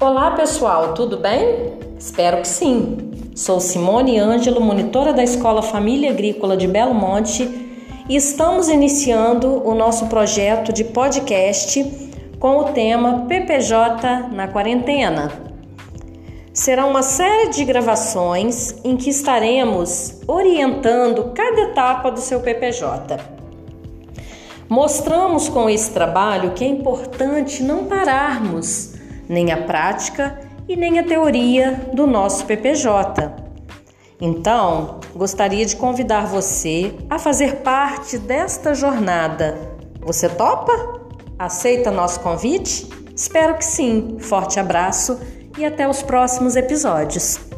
Olá pessoal, tudo bem? Espero que sim. Sou Simone Ângelo, monitora da Escola Família Agrícola de Belo Monte e estamos iniciando o nosso projeto de podcast com o tema PPJ na quarentena. Será uma série de gravações em que estaremos orientando cada etapa do seu PPJ. Mostramos com esse trabalho que é importante não pararmos nem a prática e nem a teoria do nosso PPJ. Então, gostaria de convidar você a fazer parte desta jornada. Você topa? Aceita nosso convite? Espero que sim. Forte abraço e até os próximos episódios.